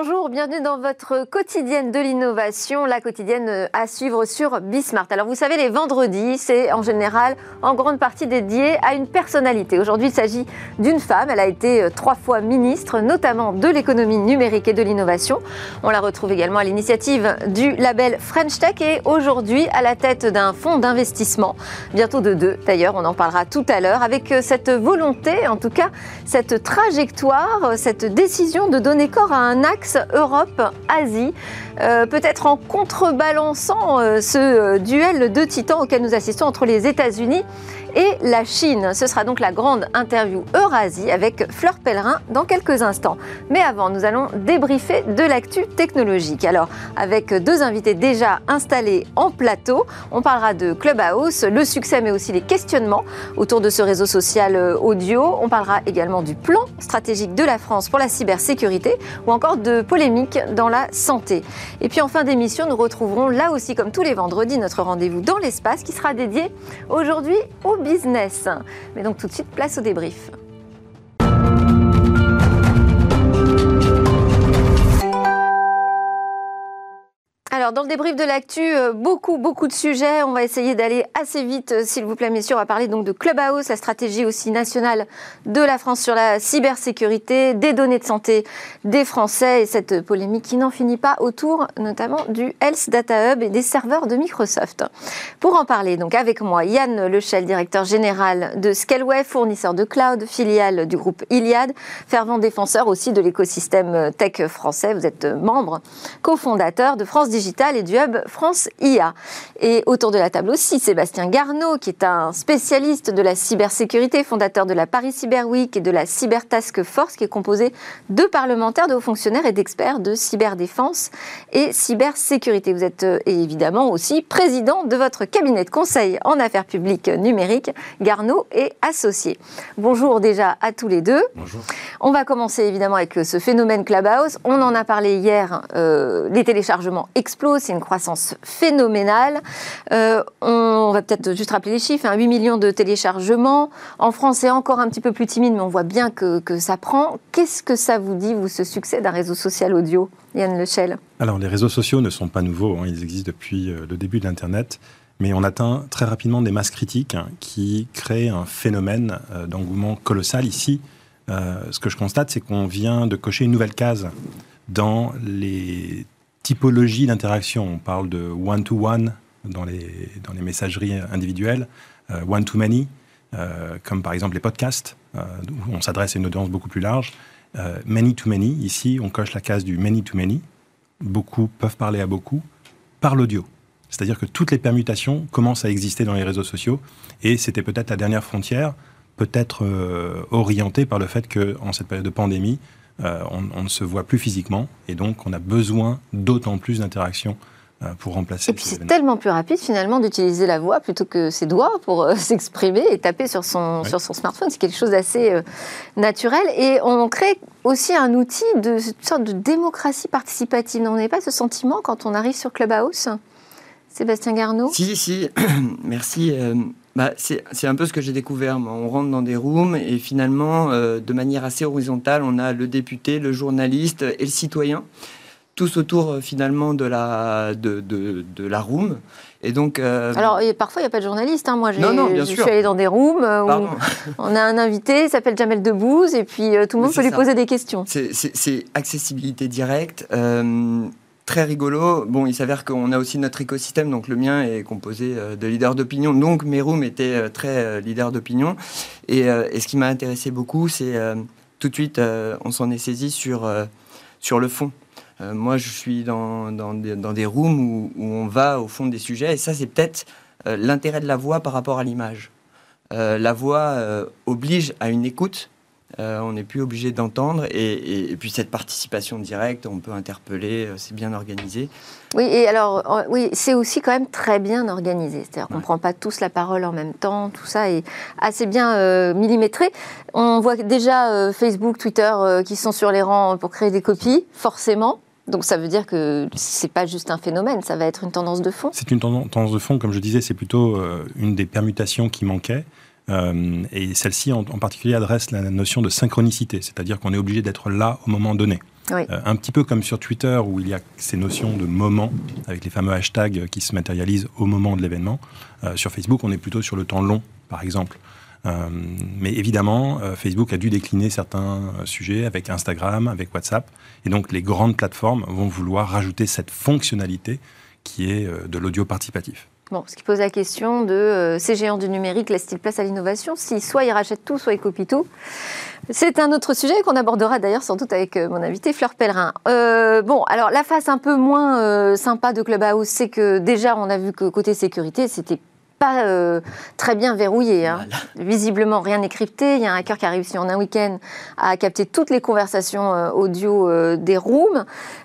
Bonjour, bienvenue dans votre quotidienne de l'innovation, la quotidienne euh, à suivre sur Bismart. Alors vous savez, les vendredis, c'est en général en grande partie dédié à une personnalité. Aujourd'hui, il s'agit d'une femme. Elle a été euh, trois fois ministre, notamment de l'économie numérique et de l'innovation. On la retrouve également à l'initiative du label French Tech et aujourd'hui à la tête d'un fonds d'investissement, bientôt de deux d'ailleurs, on en parlera tout à l'heure, avec euh, cette volonté, en tout cas cette trajectoire, cette décision de donner corps à un acte Europe-Asie, euh, peut-être en contrebalançant euh, ce euh, duel de titans auquel nous assistons entre les États-Unis la Chine. Ce sera donc la grande interview Eurasie avec Fleur Pellerin dans quelques instants. Mais avant, nous allons débriefer de l'actu technologique. Alors, avec deux invités déjà installés en plateau, on parlera de Clubhouse, le succès mais aussi les questionnements autour de ce réseau social audio. On parlera également du plan stratégique de la France pour la cybersécurité ou encore de polémiques dans la santé. Et puis en fin d'émission, nous retrouverons là aussi comme tous les vendredis notre rendez-vous dans l'espace qui sera dédié aujourd'hui au business. Mais donc tout de suite, place au débrief. Dans le débrief de l'actu, euh, beaucoup, beaucoup de sujets. On va essayer d'aller assez vite, euh, s'il vous plaît, messieurs. On va parler donc de Clubhouse, la stratégie aussi nationale de la France sur la cybersécurité, des données de santé des Français et cette polémique qui n'en finit pas autour, notamment du Health Data Hub et des serveurs de Microsoft. Pour en parler, donc, avec moi, Yann Lechel, directeur général de Scaleway, fournisseur de cloud, filiale du groupe Iliad, fervent défenseur aussi de l'écosystème tech français. Vous êtes membre, cofondateur de France Digital et du Hub France IA. Et autour de la table aussi, Sébastien Garneau, qui est un spécialiste de la cybersécurité, fondateur de la Paris Cyber Week et de la Cyber Task Force, qui est composé de parlementaires, de hauts fonctionnaires et d'experts de cyberdéfense et cybersécurité. Vous êtes euh, évidemment aussi président de votre cabinet de conseil en affaires publiques numériques, Garneau et Associés. Bonjour déjà à tous les deux. Bonjour. On va commencer évidemment avec euh, ce phénomène Clubhouse. On en a parlé hier, euh, les téléchargements c'est une croissance phénoménale. Euh, on va peut-être juste rappeler les chiffres, 8 hein, millions de téléchargements. En France, c'est encore un petit peu plus timide, mais on voit bien que, ça prend. Qu'est-ce que ça vous dit, vous, ce succès d'un réseau social audio, Yann Lechel? Alors, les réseaux sociaux ne sont pas nouveaux, hein. ils existent depuis euh, le début de l'Internet. Mais on atteint très rapidement des masses critiques hein, qui créent un phénomène euh, d'engouement colossal. Ici, ce que je constate, c'est qu'on vient de cocher une nouvelle case dans les typologie d'interaction. On parle de one-to-one dans les, dans les messageries individuelles, euh, one-to-many, euh, comme par exemple les podcasts, euh, où on s'adresse à une audience beaucoup plus large. many-to-many, ici, on coche la case du many-to-many. Beaucoup peuvent parler à beaucoup par l'audio. C'est-à-dire que toutes les permutations commencent à exister dans les réseaux sociaux, et c'était peut-être la dernière frontière, peut-être orientée par le fait qu'en cette période de pandémie, euh, on, ne se voit plus physiquement et donc on a besoin d'autant plus d'interactions euh, pour remplacer. Et puis c'est tellement plus rapide finalement d'utiliser la voix plutôt que ses doigts pour euh, s'exprimer et taper sur son, sur son smartphone. C'est quelque chose d'assez naturel. Et on crée aussi un outil de sorte de démocratie participative. On n'a pas ce sentiment quand on arrive sur Clubhouse Sébastien Garneau? Si, si, merci. Bah, c'est un peu ce que j'ai découvert. On rentre dans des rooms et finalement, euh, de manière assez horizontale, on a le député, le journaliste et le citoyen, tous autour euh, finalement de la, de, de, de la room. Et donc, euh, Alors, parfois, il n'y a pas de journaliste. Hein. Moi, je suis allé dans des rooms où on a un invité, il s'appelle Jamel Debbouze, et puis tout le monde peut lui poser des questions. C'est accessibilité directe très rigolo. Bon, il s'avère qu'on a aussi notre écosystème, donc le mien est composé euh, de leaders d'opinion. Donc mes rooms étaient euh, très euh, leaders d'opinion. Et, ce qui m'a intéressé beaucoup, c'est tout de suite, on s'en est saisi sur, sur le fond. moi, je suis dans, dans, des, rooms où, où, on va au fond des sujets. Et ça, c'est peut-être l'intérêt de la voix par rapport à l'image. la voix oblige à une écoute euh, on n'est plus obligé d'entendre. Et, puis cette participation directe, on peut interpeller, euh, c'est bien organisé. Oui, et alors, oui, c'est aussi quand même très bien organisé. C'est-à-dire qu'on ne prend pas tous la parole en même temps, tout ça est assez bien euh, millimétré. On voit déjà Facebook, Twitter qui sont sur les rangs pour créer des copies, forcément. Donc ça veut dire que c'est pas juste un phénomène, ça va être une tendance de fond. C'est une tendance de fond, comme je disais, c'est plutôt une des permutations qui manquait. Euh, et celle-ci en, particulier adresse la notion de synchronicité, c'est-à-dire qu'on est obligé d'être là au moment donné. un petit peu comme sur Twitter où il y a ces notions de moment avec les fameux hashtags qui se matérialisent au moment de l'événement. sur Facebook, on est plutôt sur le temps long, par exemple. mais évidemment, Facebook a dû décliner certains sujets avec Instagram, avec WhatsApp. Et donc, les grandes plateformes vont vouloir rajouter cette fonctionnalité qui est de l'audio participatif. Bon, ce qui pose la question de euh, ces géants du numérique laissent-ils place à l'innovation? Si soit ils rachètent tout, soit ils copient tout. C'est un autre sujet qu'on abordera d'ailleurs sans doute avec euh, mon invité Fleur Pellerin. Euh, bon, alors la face un peu moins sympa de Clubhouse, c'est que déjà on a vu que côté sécurité, c'était pas très bien verrouillé. Hein. Visiblement, rien n'est crypté. Il y a un hacker qui a réussi en un week-end à capter toutes les conversations audio des rooms.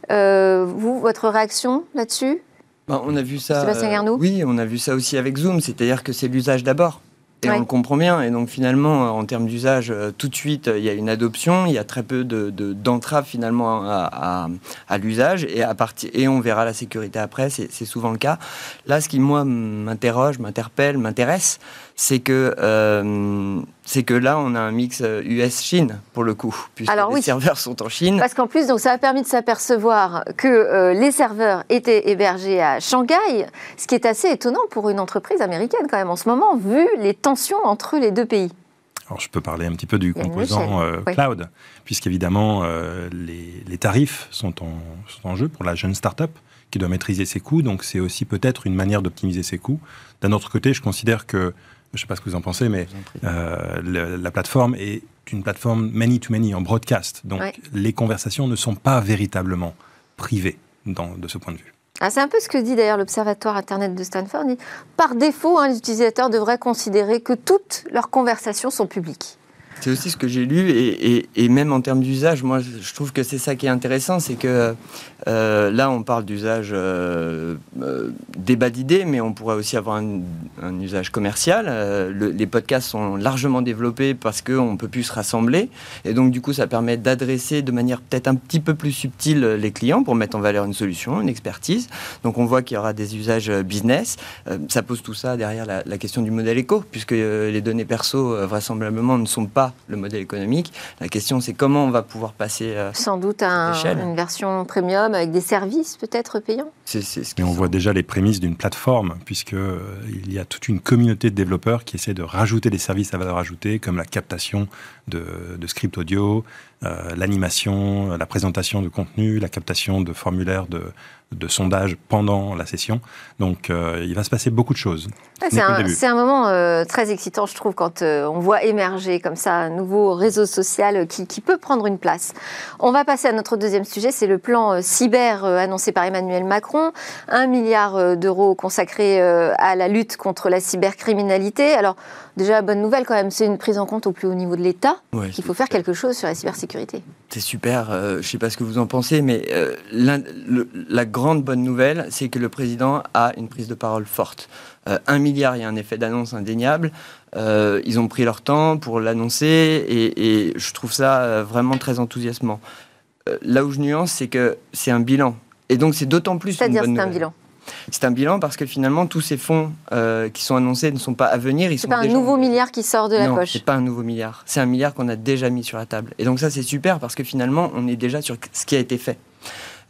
vous, votre réaction là-dessus? Bah, on a vu ça. Euh, oui, on a vu ça aussi avec Zoom, c'est-à-dire que c'est l'usage d'abord. Et on le comprend bien. Et donc finalement, en termes d'usage, euh, tout de suite, il y a une adoption. Il y a très peu de, d'entraves finalement à, l'usage. Et, à partir, et on verra la sécurité après. C'est souvent le cas. Là, ce qui, moi, m'interroge, m'interpelle, m'intéresse, c'est que, euh, c'est que là, on a un mix US-Chine, euh, pour le coup, puisque les serveurs sont en Chine. Parce qu'en plus, donc, ça a permis de s'apercevoir que euh, les serveurs étaient hébergés à Shanghai, ce qui est assez étonnant pour une entreprise américaine quand même en ce moment, vu les tensions entre les deux pays. Alors, je peux parler un petit peu du composant cloud, puisqu'évidemment, les, les, tarifs sont en, sont en, jeu pour la jeune start-up qui doit maîtriser ses coûts. Donc, c'est aussi peut-être une manière d'optimiser ses coûts. D'un autre côté, je considère que je ne sais pas ce que vous en pensez, mais euh, la plateforme est une plateforme many-to-many en broadcast. Donc les conversations ne sont pas véritablement privées de ce point de vue. Ah, c'est un peu ce que dit d'ailleurs l'Observatoire Internet de Stanford. Par défaut, hein, les utilisateurs devraient considérer que toutes leurs conversations sont publiques. C'est aussi ce que j'ai lu et, même en termes d'usage, moi je trouve que c'est ça qui est intéressant, c'est que euh, là on parle d'usage euh, euh, débat d'idées, mais on pourrait aussi avoir un, usage commercial. les podcasts sont largement développés parce qu'on peut plus se rassembler et donc du coup ça permet d'adresser de manière peut-être un petit peu plus subtile les clients pour mettre en valeur une solution, une expertise. Donc on voit qu'il y aura des usages business. ça pose tout ça derrière la, la question du modèle éco, puisque les données perso vraisemblablement ne sont pas le modèle économique. La question, c'est comment on va pouvoir passer. Euh, Sans doute à une version premium avec des services peut-être payants. C'est, ce Et on voit déjà les prémices d'une plateforme, puisqu'il euh, il y a toute une communauté de développeurs qui essaient de rajouter des services à valeur ajoutée, comme la captation de, de scripts audio, euh, l'animation, la présentation de contenu, la captation de formulaires de, de sondage pendant la session. Donc euh, il va se passer beaucoup de choses. c'est un, moment euh, très excitant, je trouve, quand on voit émerger comme ça un nouveau réseau social qui, qui, peut prendre une place. On va passer à notre deuxième sujet, c'est le plan cyber annoncé par Emmanuel Macron. Un milliard d'euros consacrés à la lutte contre la cybercriminalité. Alors déjà, bonne nouvelle quand même, c'est une prise en compte au plus haut niveau de l'État. qu'il faut faire quelque chose sur la cybersécurité c'est super, euh, je ne sais pas ce que vous en pensez, mais euh, la grande bonne nouvelle, c'est que le président a une prise de parole forte. Euh, un milliard, il y a un effet d'annonce indéniable. ils ont pris leur temps pour l'annoncer et, et, je trouve ça vraiment très enthousiasmant. là où je nuance, c'est que c'est un bilan. Et donc c'est d'autant plus bonne nouvelle. un bilan c'est un bilan parce que finalement, tous ces fonds euh, qui sont annoncés ne sont pas à venir. Ils sont pas un nouveau milliard qui sort de la non, poche. c'est pas un nouveau milliard. C'est un milliard qu'on a déjà mis sur la table. Et donc ça, c'est super parce que finalement, on est déjà sur ce qui a été fait.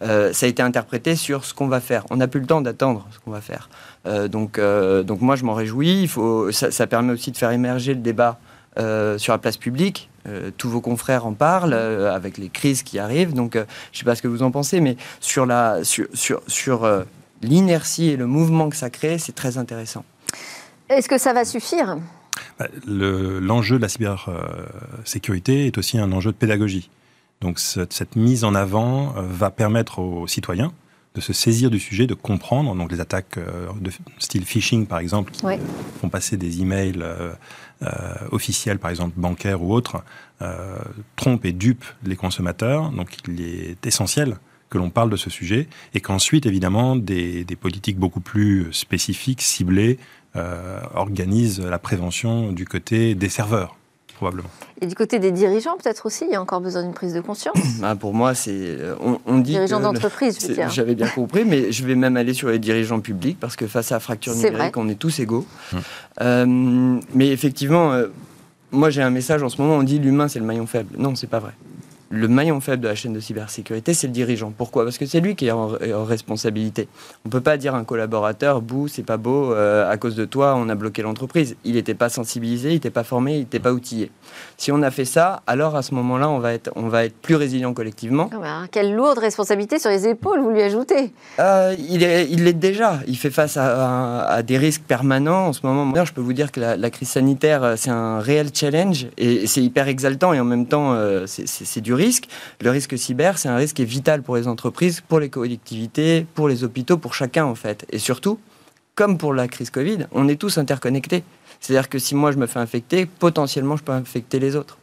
Euh, ça a été interprété sur ce qu'on va faire. On n'a plus le temps d'attendre ce qu'on va faire. Euh, donc, donc moi, je m'en réjouis. Il faut, ça, permet aussi de faire émerger le débat sur la place publique. tous vos confrères en parlent avec les crises qui arrivent. Donc, je ne sais pas ce que vous en pensez, mais sur la sur sur, sur l'inertie et le mouvement que ça crée, c'est très intéressant. Est-ce que ça va suffire? Bah, L'enjeu de la cybersécurité est aussi un enjeu de pédagogie. Donc cette, mise en avant euh, va permettre aux citoyens de se saisir du sujet, de comprendre. Donc les attaques euh, de style phishing, par exemple, qui font passer des emails euh, officiels, par exemple bancaires ou autres, trompent et dupent les consommateurs. Donc il est essentiel que l'on parle de ce sujet et qu'ensuite, évidemment, des, politiques beaucoup plus spécifiques, ciblées, euh, organisent la prévention du côté des serveurs. Probablement. Et du côté des dirigeants, peut-être aussi, il y a encore besoin d'une prise de conscience bah, Pour moi, c'est. Euh, on, dit. Dirigeants d'entreprise, je veux dire. J'avais bien compris, mais je vais même aller sur les dirigeants publics, parce que face à la fracture numérique, on est tous égaux. Hum. Euh, mais effectivement, moi j'ai un message en ce moment, on dit l'humain c'est le maillon faible. Non, c'est pas vrai le maillon faible de la chaîne de cybersécurité, c'est le dirigeant. Pourquoi? Parce que c'est lui qui est en, responsabilité. On ne peut pas dire à un collaborateur, bouh, c'est pas beau, euh, à cause de toi, on a bloqué l'entreprise. Il n'était pas sensibilisé, il n'était pas formé, il n'était pas outillé. Si on a fait ça, alors à ce moment-là, on va être, on va être plus résilient collectivement. Ah bah, quelle lourde responsabilité sur les épaules vous lui ajoutez euh, Il l'est il déjà. Il fait face à, des risques permanents. En ce moment, je peux vous dire que la, crise sanitaire, euh, c'est un réel challenge et c'est hyper exaltant et en même temps, c'est du risque. Le risque cyber, c'est un risque qui est vital pour les entreprises, pour les collectivités, pour les hôpitaux, pour chacun en fait. Et surtout, comme pour la crise Covid, on est tous interconnectés. C'est-à-dire que si moi je me fais infecter, potentiellement je peux infecter les autres.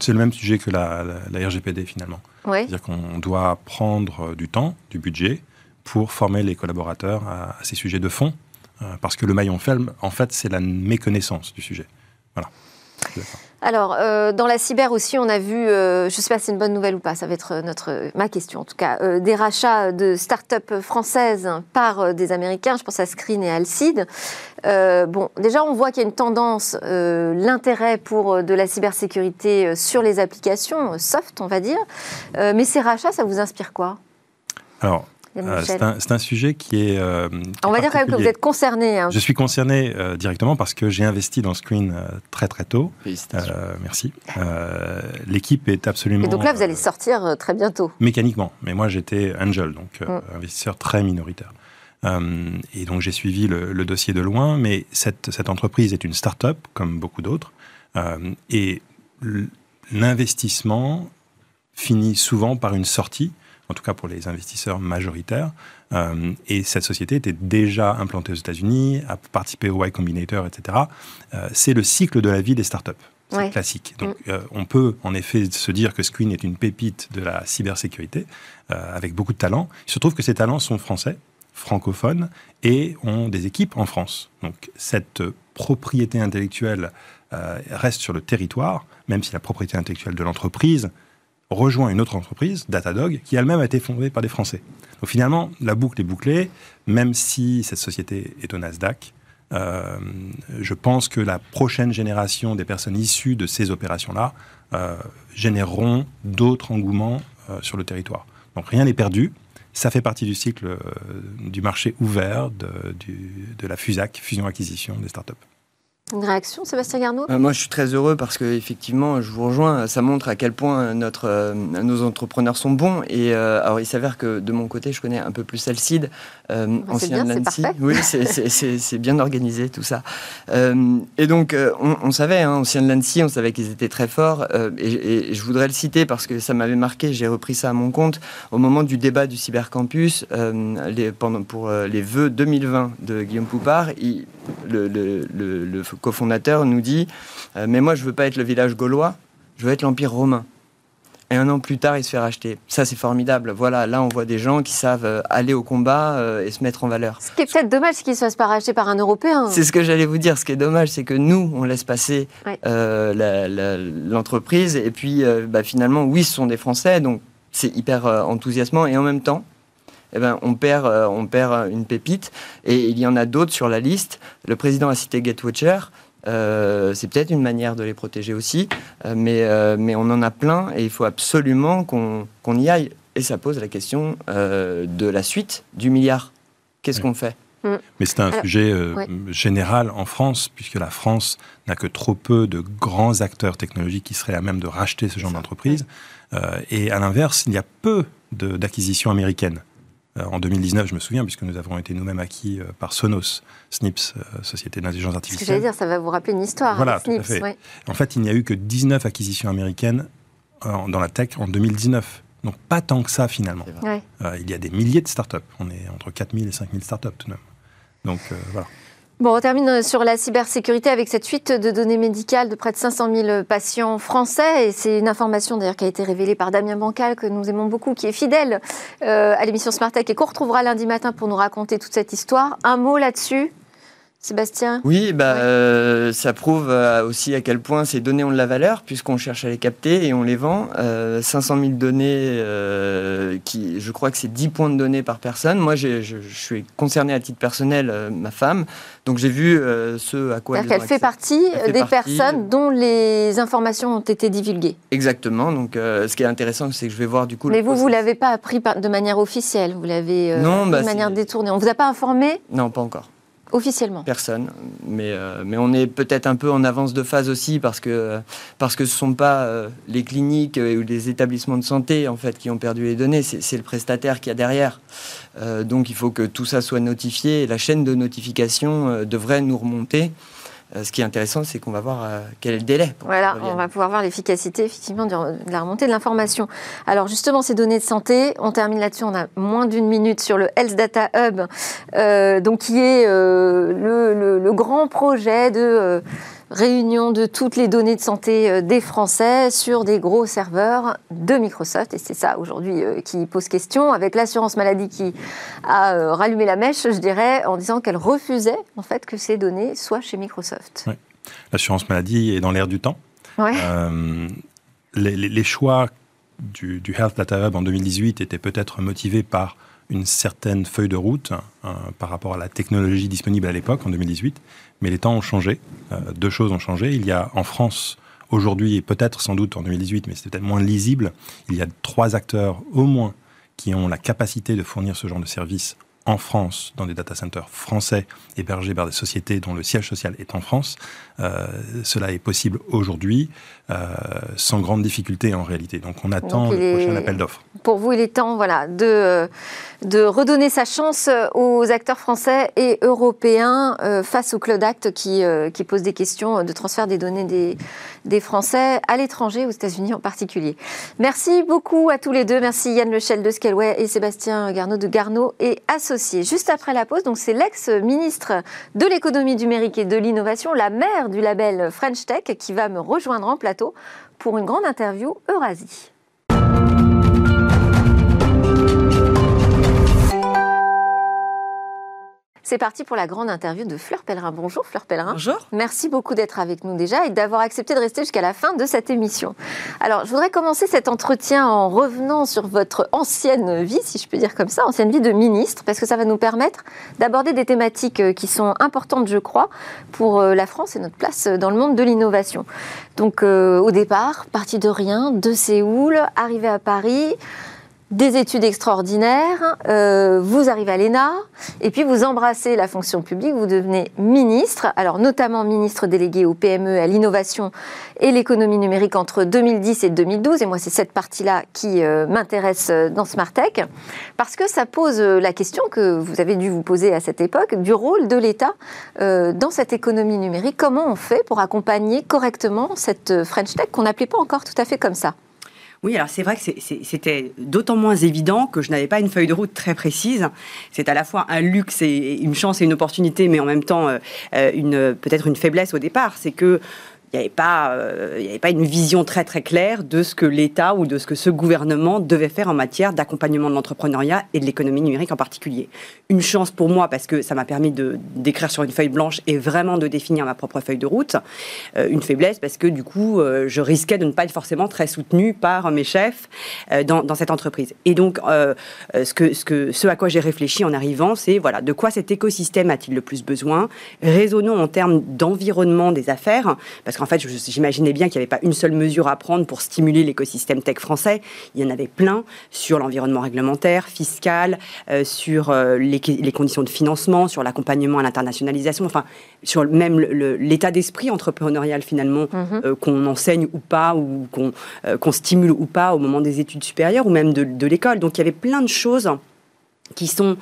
C'est le même sujet que la, RGPD finalement. C'est-à-dire qu'on doit prendre du temps, du budget, pour former les collaborateurs à, ces sujets de fond, euh, parce que le maillon faible, en fait, c'est la méconnaissance du sujet. Voilà. Alors, euh, dans la cyber aussi, on a vu, euh, je ne sais pas si c'est une bonne nouvelle ou pas, ça va être notre, ma question en tout cas, euh, des rachats de start-up françaises par des Américains, je pense à Screen et Alcide. bon, déjà, on voit qu'il y a une tendance, l'intérêt pour de la cybersécurité sur les applications soft, on va dire. mais ces rachats, ça vous inspire quoi? Alors, euh, c'est un, sujet qui est. Euh, On va dire quand même que vous êtes concerné. Hein. Je suis concerné euh, directement parce que j'ai investi dans Screen très très tôt. merci. L'équipe est absolument. Et donc là, vous allez sortir très bientôt. Mécaniquement. Mais moi, j'étais angel, donc mm. investisseur très minoritaire. et donc j'ai suivi le, dossier de loin, mais cette, cette entreprise est une start-up, comme beaucoup d'autres. et l'investissement finit souvent par une sortie en tout cas pour les investisseurs majoritaires. Euh, et cette société était déjà implantée aux États-Unis, a participé au Y Combinator, etc. Euh, c'est le cycle de la vie des startups. C'est classique. Donc, mm. euh, on peut en effet se dire que Screen est une pépite de la cybersécurité, avec beaucoup de talents. Il se trouve que ces talents sont français, francophones, et ont des équipes en France. Donc, cette propriété intellectuelle reste sur le territoire, même si la propriété intellectuelle de l'entreprise rejoint une autre entreprise, Datadog, qui elle-même a été fondée par des Français. Donc finalement, la boucle est bouclée, même si cette société est au Nasdaq. Euh, je pense que la prochaine génération des personnes issues de ces opérations-là euh, généreront d'autres engouements euh, sur le territoire. Donc rien n'est perdu. Ça fait partie du cycle du marché ouvert de, de la FUSAC, fusion-acquisition des startups. Une réaction, Sébastien Garneau euh, Moi, je suis très heureux parce que effectivement, je vous rejoins. Ça montre à quel point notre, euh, nos entrepreneurs sont bons. Et euh, alors, il s'avère que de mon côté, je connais un peu plus Alcide, ancien de l'ANSI. Oui, c'est bien organisé tout ça. et donc, on, savait, hein, ancien de l'ANSI, on savait qu'ils étaient très forts. Et, je voudrais le citer parce que ça m'avait marqué. J'ai repris ça à mon compte au moment du débat du cybercampus les, pendant, pour les vœux 2020 de Guillaume Poupard. Il, le, le, le, cofondateur nous dit euh, Mais moi, je veux pas être le village gaulois, je veux être l'Empire romain. Et un an plus tard, il se fait racheter. Ça, c'est formidable. Voilà, là, on voit des gens qui savent euh, aller au combat euh, et se mettre en valeur. Ce qui est peut-être dommage, c'est qu'il ne se fasse pas racheter par un Européen. C'est ce que j'allais vous dire. Ce qui est dommage, c'est que nous, on laisse passer l'entreprise. Et puis, bah, finalement, oui, ce sont des Français, donc c'est hyper enthousiasmant. Et en même temps, eh ben, on, perd, euh, on perd une pépite. Et il y en a d'autres sur la liste. Le président a cité GetWatcher. Euh, c'est peut-être une manière de les protéger aussi, euh, mais, mais on en a plein et il faut absolument qu'on y aille. Et ça pose la question de la suite du milliard. Qu'est-ce qu'on fait? Mm. mais c'est un sujet général en France, puisque la France n'a que trop peu de grands acteurs technologiques qui seraient à même de racheter ce genre d'entreprise. et à l'inverse, il y a peu d'acquisitions américaines. Euh, en 2019, je me souviens, puisque nous avons été nous-mêmes acquis euh, par Sonos, SNIPS, euh, Société d'intelligence artificielle. Ce que j'allais dire, ça va vous rappeler une histoire. Voilà, tout à fait. En fait, il n'y a eu que 19 acquisitions américaines dans la tech en 2019. Donc pas tant que ça finalement. il y a des milliers de startups. On est entre 4000 et 5000 startups tout de même. Donc voilà. Bon, on termine euh, sur la cybersécurité avec cette fuite de données médicales de près de 500 000 patients français. Et c'est une information d'ailleurs qui a été révélée par Damien Bancal, que nous aimons beaucoup, qui est fidèle euh, à l'émission Smart Tech et qu'on retrouvera lundi matin pour nous raconter toute cette histoire. Un mot là-dessus? Sébastien Oui, bah, euh, ça prouve euh, aussi à quel point ces données ont de la valeur, puisqu'on cherche à les capter et on les vend. 500 000 données, qui, je crois que c'est 10 points de données par personne. Moi, je, je, suis concerné à titre personnel, ma femme, donc j'ai vu ce à quoi elle qu'elle fait partie des personnes dont les informations ont été divulguées. Exactement. Donc ce qui est intéressant, c'est que je vais voir du coup... Mais vous, vous ne l'avez pas appris de manière officielle, vous l'avez de bah, manière détournée. On ne vous a pas informé? Non, pas encore. Officiellement Personne. Mais, euh, mais on est peut-être un peu en avance de phase aussi parce que, parce que ce ne sont pas euh, les cliniques euh, ou les établissements de santé en fait, qui ont perdu les données, c'est le prestataire qui a derrière. donc il faut que tout ça soit notifié et la chaîne de notification devrait nous remonter. Euh, ce qui est intéressant, c'est qu'on va voir euh, quel est le délai. Voilà, on va pouvoir voir l'efficacité effectivement de la remontée de l'information. Alors justement, ces données de santé, on termine là-dessus, on a moins d'une minute sur le Health Data Hub, euh, donc qui est le, grand projet de réunion de toutes les données de santé euh, des Français sur des gros serveurs de Microsoft. Et c'est ça aujourd'hui euh, qui pose question, avec l'assurance maladie qui a euh, rallumé la mèche, je dirais, en disant qu'elle refusait en fait que ces données soient chez Microsoft. L'assurance maladie est dans l'air du temps. les, choix du, du, Health Data Hub en 2018 étaient peut-être motivés par une certaine feuille de route hein, par rapport à la technologie disponible à l'époque, en 2018. Mais les temps ont changé. Euh, deux choses ont changé. Il y a en France, aujourd'hui, et peut-être sans doute en 2018, mais c'était peut-être moins lisible, il y a trois acteurs au moins qui ont la capacité de fournir ce genre de service en France, dans des data centers français hébergés par des sociétés dont le siège social est en France. Euh, cela est possible aujourd'hui sans grande difficulté en réalité. Donc on attend le prochain appel d'offres. Pour vous, il est temps voilà, de, de redonner sa chance aux acteurs français et européens euh, face au Cloud Act qui, qui pose des questions de transfert des données des, des Français à l'étranger, aux États-Unis en particulier. Merci beaucoup à tous les deux. Merci Yann Lechel de Scaleway et Sébastien Garneau de Garneau et Associés. Juste après la pause, donc c'est l'ex-ministre de l'économie numérique et de l'innovation, la mère du label French Tech, qui va me rejoindre en plateau pour une grande interview Eurasie. C'est parti pour la grande interview de Fleur Pellerin. Bonjour Fleur Pellerin. Bonjour. Merci beaucoup d'être avec nous déjà et d'avoir accepté de rester jusqu'à la fin de cette émission. Alors, je voudrais commencer cet entretien en revenant sur votre ancienne vie, si je peux dire comme ça, ancienne vie de ministre, parce que ça va nous permettre d'aborder des thématiques euh, qui sont importantes, je crois, pour euh, la France et notre place dans le monde de l'innovation. Donc, euh, au départ, parti de rien, de Séoul, arrivé à Paris, des études extraordinaires, euh, vous arrivez à l'ENA, et puis vous embrassez la fonction publique, vous devenez ministre, alors notamment ministre délégué au PME, à l'innovation et l'économie numérique entre 2010 et 2012, et moi c'est cette partie-là qui euh, m'intéresse euh, dans Smart Tech, parce que ça pose la question que vous avez dû vous poser à cette époque, du rôle de l'État dans cette économie numérique. Comment on fait pour accompagner correctement cette French Tech qu'on n'appelait pas encore tout à fait comme ça? Oui, alors c'est vrai que c'était d'autant moins évident que je n'avais pas une feuille de route très précise. C'est à la fois un luxe et une chance et une opportunité, mais en même temps euh, euh, peut-être une faiblesse au départ. C'est que il n'y avait, pas, euh, avait pas une vision très très claire de ce que l'État ou de ce que ce gouvernement devait faire en matière d'accompagnement de l'entrepreneuriat et de l'économie numérique en particulier. Une chance pour moi parce que ça m'a permis de d'écrire sur une feuille blanche et vraiment de définir ma propre feuille de route. Euh, une faiblesse parce que du coup, euh, je risquais de ne pas être forcément très soutenu par mes chefs dans, dans, cette entreprise. Et donc, ce, que, ce, que, ce à quoi j'ai réfléchi en arrivant, c'est voilà, de quoi cet écosystème a-t-il le plus besoin? Raisonnons en termes d'environnement des affaires, parce que en fait, j'imaginais bien qu'il n'y avait pas une seule mesure à prendre pour stimuler l'écosystème tech français. Il y en avait plein sur l'environnement réglementaire, fiscal, euh, sur euh, les, conditions de financement, sur l'accompagnement à l'internationalisation, enfin, sur même l'état d'esprit entrepreneurial finalement, mhm. euh, qu'on enseigne ou pas, ou qu'on stimule ou pas au moment des études supérieures, ou même de, de l'école. Donc il y avait plein de choses qui sont,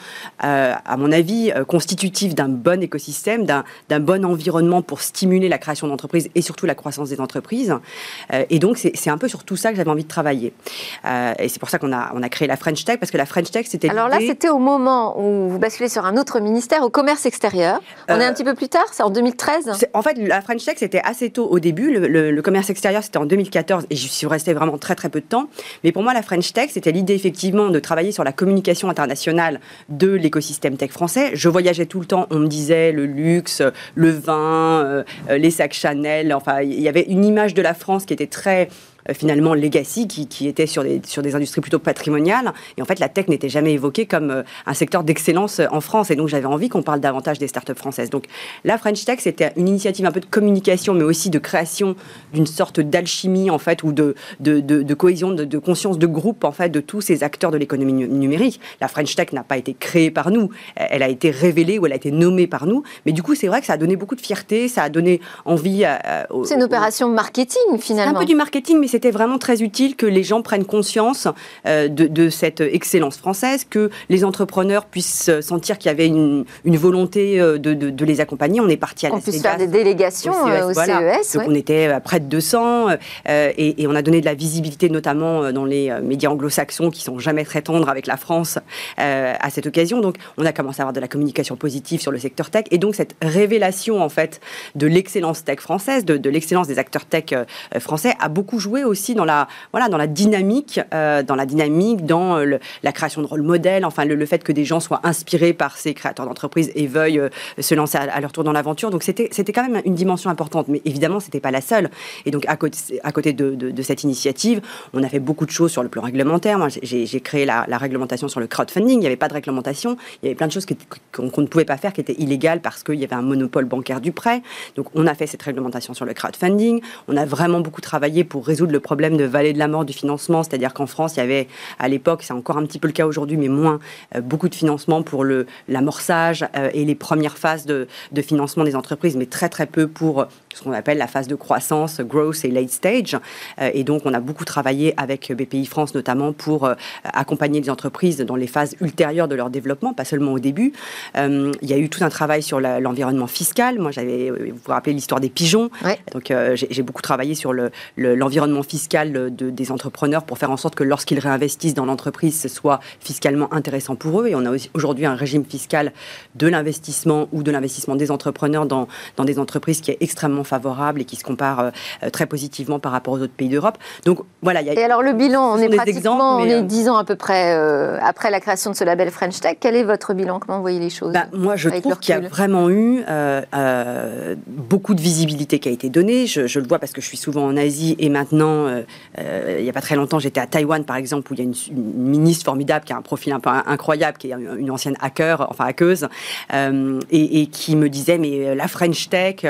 euh, à mon avis, euh, constitutifs d'un bon écosystème, d'un bon environnement pour stimuler la création d'entreprises et surtout la croissance des entreprises. Euh, et donc, c'est un peu sur tout ça que j'avais envie de travailler. et c'est pour ça qu'on a, on a créé la French Tech, parce que la French Tech, c'était... Alors là, c'était au moment où vous basculez sur un autre ministère, au commerce extérieur. On est un petit peu plus tard, c'est en 2013 En fait, la French Tech, c'était assez tôt au début. Le, le commerce extérieur, c'était en 2014, et je suis restée vraiment très très peu de temps. Mais pour moi, la French Tech, c'était l'idée effectivement de travailler sur la communication internationale de l'écosystème tech français. Je voyageais tout le temps, on me disait le luxe, le vin, les sacs Chanel, enfin, il y avait une image de la France qui était très euh, finalement legacy qui, qui était sur des, sur des industries plutôt patrimoniales. Et en fait, la tech n'était jamais évoquée comme euh, un secteur d'excellence euh, en France. Et donc, j'avais envie qu'on parle davantage des startups françaises. Donc, la French Tech, c'était une initiative un peu de communication, mais aussi de création d'une sorte d'alchimie, en fait, ou de, de, de, cohésion, de, conscience de groupe, en fait, de tous ces acteurs de l'économie numérique. La French Tech n'a pas été créée par nous. Elle a été révélée ou elle a été nommée par nous. Mais du coup, c'est vrai que ça a donné beaucoup de fierté, ça a donné envie. c'est une opération marketing, finalement. C'est un peu du marketing, mais c'est c'était vraiment très utile que les gens prennent conscience euh, de, cette excellence française, que les entrepreneurs puissent sentir qu'il y avait une, volonté euh, de, les accompagner. On est parti à la On puisse faire des délégations au CES. E Donc on était à près de 200 euh, et, on a donné de la visibilité notamment dans les médias anglo-saxons qui sont jamais très tendres avec la France à cette occasion. Donc on a commencé à avoir de la communication positive sur le secteur tech et donc cette révélation en fait de l'excellence tech française, de, de l'excellence des acteurs tech français a beaucoup joué aussi dans la, voilà, dans la dynamique, euh, dans la dynamique, dans la création de rôle modèle, enfin le, fait que des gens soient inspirés par ces créateurs d'entreprise et veuillent euh, se lancer à, leur tour dans l'aventure. Donc c'était, quand même une dimension importante, mais évidemment c'était pas la seule. Et donc à côté, à côté de, cette initiative, on a fait beaucoup de choses sur le plan réglementaire. Moi, j'ai, créé la, réglementation sur le crowdfunding. Il n'y avait pas de réglementation. Il y avait plein de choses qu'on ne pouvait pas faire qui étaient illégales parce qu'il y avait un monopole bancaire du prêt. Donc on a fait cette réglementation sur le crowdfunding. On a vraiment beaucoup travaillé pour résoudre le problème de vallée de la mort du financement, c'est-à-dire qu'en France, il y avait à l'époque, c'est encore un petit peu le cas aujourd'hui, mais moins, euh, beaucoup de financement pour l'amorçage euh, et les premières phases de, de, financement des entreprises, mais très très peu pour ce qu'on appelle la phase de croissance, growth et late stage. Euh, et donc, on a beaucoup travaillé avec BPI France notamment pour accompagner les entreprises dans les phases ultérieures de leur développement, pas seulement au début. il y a eu tout un travail sur l'environnement fiscal. Moi, j'avais, vous vous rappelez l'histoire des pigeons. Donc, j'ai beaucoup travaillé sur l'environnement le, fiscal de, des entrepreneurs pour faire en sorte que lorsqu'ils réinvestissent dans l'entreprise, ce soit fiscalement intéressant pour eux. Et on a aujourd'hui un régime fiscal de l'investissement ou de l'investissement des entrepreneurs dans, dans des entreprises qui est extrêmement favorable et qui se compare euh, très positivement par rapport aux autres pays d'Europe. Donc voilà. Y a, et alors le bilan, on est pratiquement, on est 10 euh, ans à peu près euh, après la création de ce label French Tech. Quel est votre bilan? Comment vous voyez les choses? Bah, Moi, je trouve qu'il y a vraiment eu beaucoup de visibilité qui a été donnée. Je, je, le vois parce que je suis souvent en Asie et maintenant, euh, il n'y a pas très longtemps, j'étais à Taïwan, par exemple, où il y a une, ministre formidable qui a un profil un peu incroyable, qui est une ancienne hacker, enfin hackeuse, euh, et, qui me disait mais euh, la French Tech,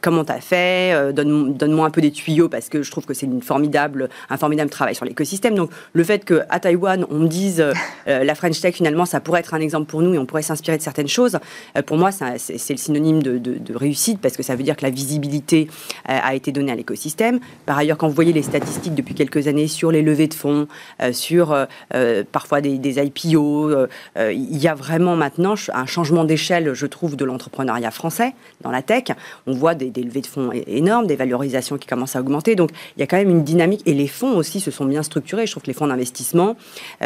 comment t'as fait Donne, Donne-moi un peu des tuyaux parce que je trouve que c'est une formidable, un formidable travail sur l'écosystème. Donc le fait que à Taïwan on me dise la French Tech finalement ça pourrait être un exemple pour nous et on pourrait s'inspirer de certaines choses, pour moi c'est le synonyme de, de, réussite parce que ça veut dire que la visibilité a été donnée à l'écosystème. Par ailleurs, quand vous voyez les statistiques depuis quelques années sur les levées de fonds, euh, sur euh, euh, parfois des, IPO. il y a vraiment maintenant un changement d'échelle, je trouve, de l'entrepreneuriat français dans la tech. On voit des, de fonds énormes, des valorisations qui commencent à augmenter. Donc il y a quand même une dynamique. Et les fonds aussi se sont bien structurés. Je trouve que les fonds d'investissement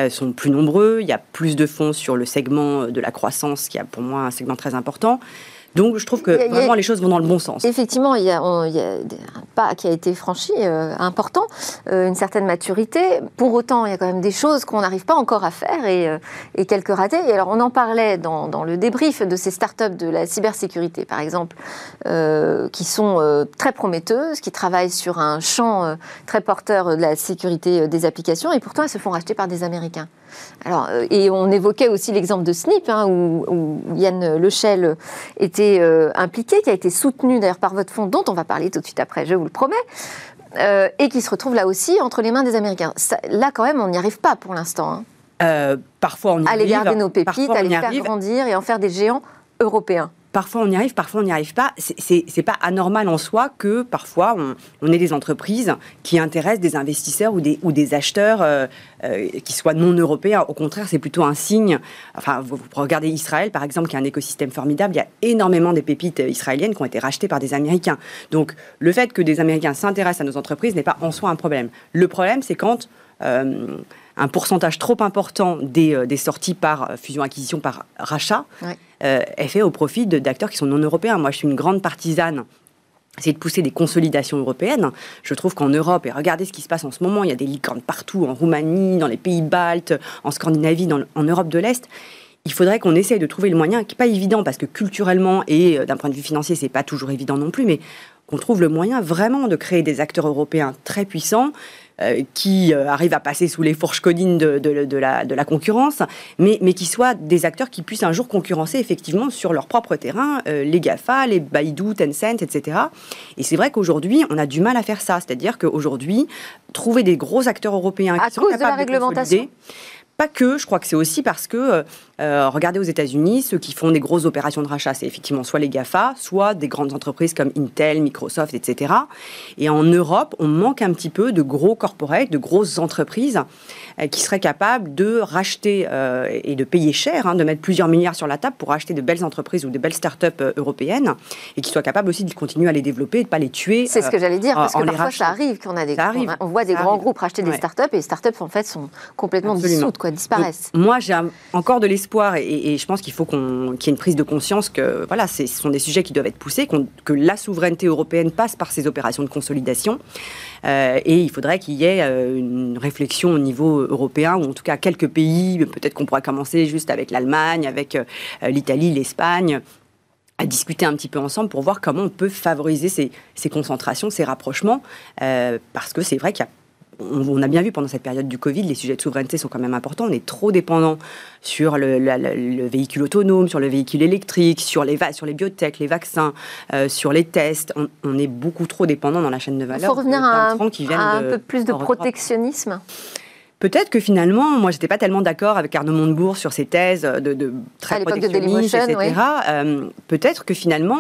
sont plus nombreux. Il y a plus de fonds sur le segment de la croissance, qui a pour moi un segment très important. Donc je trouve que vraiment les choses vont dans le bon sens. Effectivement, il y a, un pas qui a été franchi euh, important, euh, une certaine maturité. Pour autant, il y a quand même des choses qu'on n'arrive pas encore à faire et, euh, et, quelques ratés. Et alors on en parlait dans, dans, le débrief de ces startups de la cybersécurité, par exemple, qui sont très prometteuses, qui travaillent sur un champ très porteur de la sécurité des applications, et pourtant elles se font racheter par des Américains. Alors, euh, et on évoquait aussi l'exemple de Snip, hein, où, Yann Lechel était euh, impliqué, qui a été soutenu d'ailleurs par votre fonds, dont on va parler tout de suite après, je vous le promets, euh, et qui se retrouve là aussi entre les mains des Américains. là, quand même, on n'y arrive pas pour l'instant. Hein. parfois, on y Aller garder nos pépites, à les faire grandir et en faire des géants européens. Parfois on y arrive, parfois on n'y arrive pas. C'est pas anormal en soi que parfois on, ait des entreprises qui intéressent des investisseurs ou des, acheteurs euh, euh, qui soient non européens. Au contraire, c'est plutôt un signe. Enfin, vous, regardez Israël par exemple, qui a un écosystème formidable. Il y a énormément des pépites israéliennes qui ont été rachetées par des Américains. Donc le fait que des Américains s'intéressent à nos entreprises n'est pas en soi un problème. Le problème, c'est quand euh, un pourcentage trop important des, des sorties par fusion-acquisition, par rachat, est fait au profit d'acteurs qui sont non européens. Moi, je suis une grande partisane c'est de pousser des consolidations européennes. Je trouve qu'en Europe, et regardez ce qui se passe en ce moment, il y a des licornes partout, en Roumanie, dans les pays baltes, en Scandinavie, en Europe de l'Est. Il faudrait qu'on essaye de trouver le moyen, qui n'est pas évident, parce que culturellement et euh, d'un point de vue financier, c'est pas toujours évident non plus, mais qu'on trouve le moyen vraiment de créer des acteurs européens très puissants, euh, qui euh, arrivent à passer sous les fourches codines de, de, la, de la, concurrence, mais, mais, qui soient des acteurs qui puissent un jour concurrencer effectivement sur leur propre terrain, euh, les GAFA, les Baidu, Tencent, etc. Et c'est vrai qu'aujourd'hui, on a du mal à faire ça. C'est-à-dire qu'aujourd'hui, trouver des gros acteurs européens à qui cause sont capables de la réglementation. pas que, je crois que c'est aussi parce que euh, regardez aux États-Unis, ceux qui font des grosses opérations de rachat, c'est effectivement soit les GAFA, soit des grandes entreprises comme Intel, Microsoft, etc. Et en Europe, on manque un petit peu de gros corporates, de grosses entreprises euh, qui seraient capables de racheter euh, et de payer cher, hein, de mettre plusieurs milliards sur la table pour acheter de belles entreprises ou de belles start-up européennes et qui soient capables aussi de continuer à les développer et de ne pas les tuer. C'est ce que j'allais dire, parce que parfois ça arrive qu'on a des on, voit des grands groupes racheter des start-up et les start-up en fait sont complètement dissoutes, quoi, disparaissent. moi, j'ai encore de l'espoir et, je pense qu'il faut qu'il y ait une prise de conscience que voilà, ce sont des sujets qui doivent être poussés, que la souveraineté européenne passe par ces opérations de consolidation. Euh, et il faudrait qu'il y ait euh, une réflexion au niveau européen, ou en tout cas quelques pays, peut-être qu'on pourrait commencer juste avec l'Allemagne, avec euh, l'Italie, l'Espagne, à discuter un petit peu ensemble pour voir comment on peut favoriser ces, ces concentrations, ces rapprochements, parce que c'est vrai qu'il y a on, a bien vu pendant cette période du Covid, les sujets de souveraineté sont quand même importants. On est trop dépendant sur le, véhicule autonome, sur le véhicule électrique, sur les, sur les biotech, les vaccins, euh, sur les tests. On, est beaucoup trop dépendant dans la chaîne de valeur. Il faut revenir à, un, peu plus de protectionnisme Peut-être que finalement, moi, j'étais pas tellement d'accord avec Arnaud Montebourg sur ses thèses de, de très protectionnistes, etc. Euh, peut-être que finalement,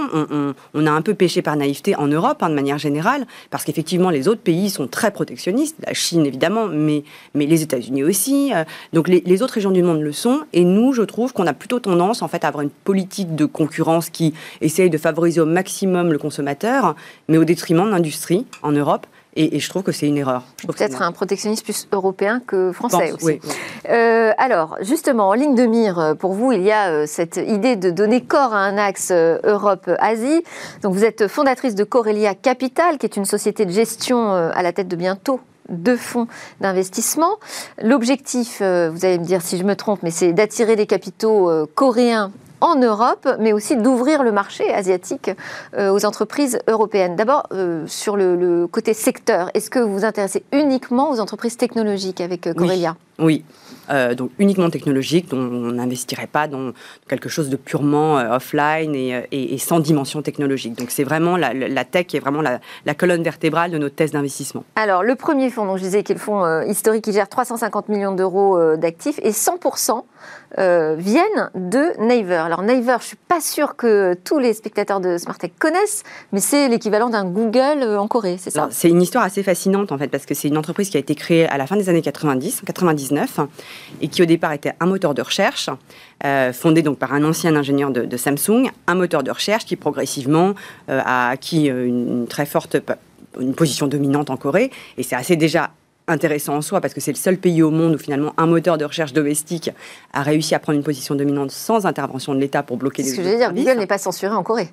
on, a un peu péché par naïveté en Europe, hein, de manière générale, parce qu'effectivement, les autres pays sont très protectionnistes, la Chine évidemment, mais, mais les États-Unis aussi. Euh. donc les, les, autres régions du monde le sont, et nous, je trouve qu'on a plutôt tendance, en fait, à avoir une politique de concurrence qui essaye de favoriser au maximum le consommateur, mais au détriment de l'industrie en Europe. Et, je trouve que c'est une erreur. Peut-être un protectionnisme plus européen que français aussi. Euh, alors, justement, en ligne de mire, euh, pour vous, il y a euh, cette idée de donner corps à un axe Europe-Asie. Donc, vous êtes fondatrice de Corelia Capital, qui est une société de gestion à la tête de bientôt deux fonds d'investissement. L'objectif, vous allez me dire si je me trompe, mais c'est d'attirer des capitaux coréens en Europe, mais aussi d'ouvrir le marché asiatique euh, aux entreprises européennes. D'abord, euh, sur le, côté secteur, est-ce que vous vous intéressez uniquement aux entreprises technologiques avec euh, Corelia Oui. Donc uniquement technologique, dont on n'investirait pas dans quelque chose de purement offline et, sans dimension technologique. Donc c'est vraiment la, tech qui est vraiment la, colonne vertébrale de notre thèse d'investissement. Alors le premier fonds, dont je disais, qui est le fonds historique, qui gère 350 millions d'euros d'actifs et 100% euh, viennent de Naver. Alors Naver, je ne suis pas sûre que tous les spectateurs de Smartech connaissent, mais c'est l'équivalent d'un Google euh, en Corée, c'est ça? C'est une histoire assez fascinante en fait, parce que c'est une entreprise qui a été créée à la fin des années 90, 99, et qui au départ était un moteur de recherche, euh, fondé donc par un ancien ingénieur de, Samsung, un moteur de recherche qui progressivement a acquis une très forte une position dominante en Corée, et c'est assez déjà intéressant en soi parce que c'est le seul pays au monde où finalement un moteur de recherche domestique a réussi à prendre une position dominante sans intervention de l'État pour bloquer les. Ce que je veux dire, Google n'est pas censuré en Corée.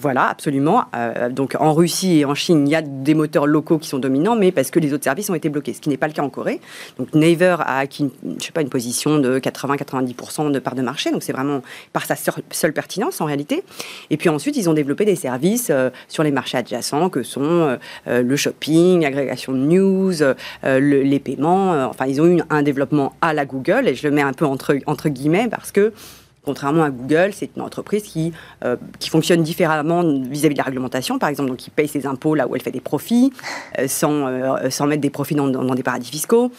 Voilà, absolument. Euh, donc en Russie et en Chine, il y a des moteurs locaux qui sont dominants, mais parce que les autres services ont été bloqués, ce qui n'est pas le cas en Corée. Donc Naver a acquis, je sais pas, une position de 80-90% de part de marché, donc c'est vraiment par sa seule pertinence en réalité. Et puis ensuite, ils ont développé des services euh, sur les marchés adjacents que sont euh, le shopping, l'agrégation de news. Euh, les paiements. Euh, enfin, ils ont eu un développement à la Google, et je le mets un peu entre, entre guillemets parce que Contrairement à Google, c'est une entreprise qui, euh, qui fonctionne différemment vis-à-vis de la réglementation, par exemple, donc qui paye ses impôts là où elle fait des profits, sans, sans mettre des profits dans, dans, des paradis fiscaux,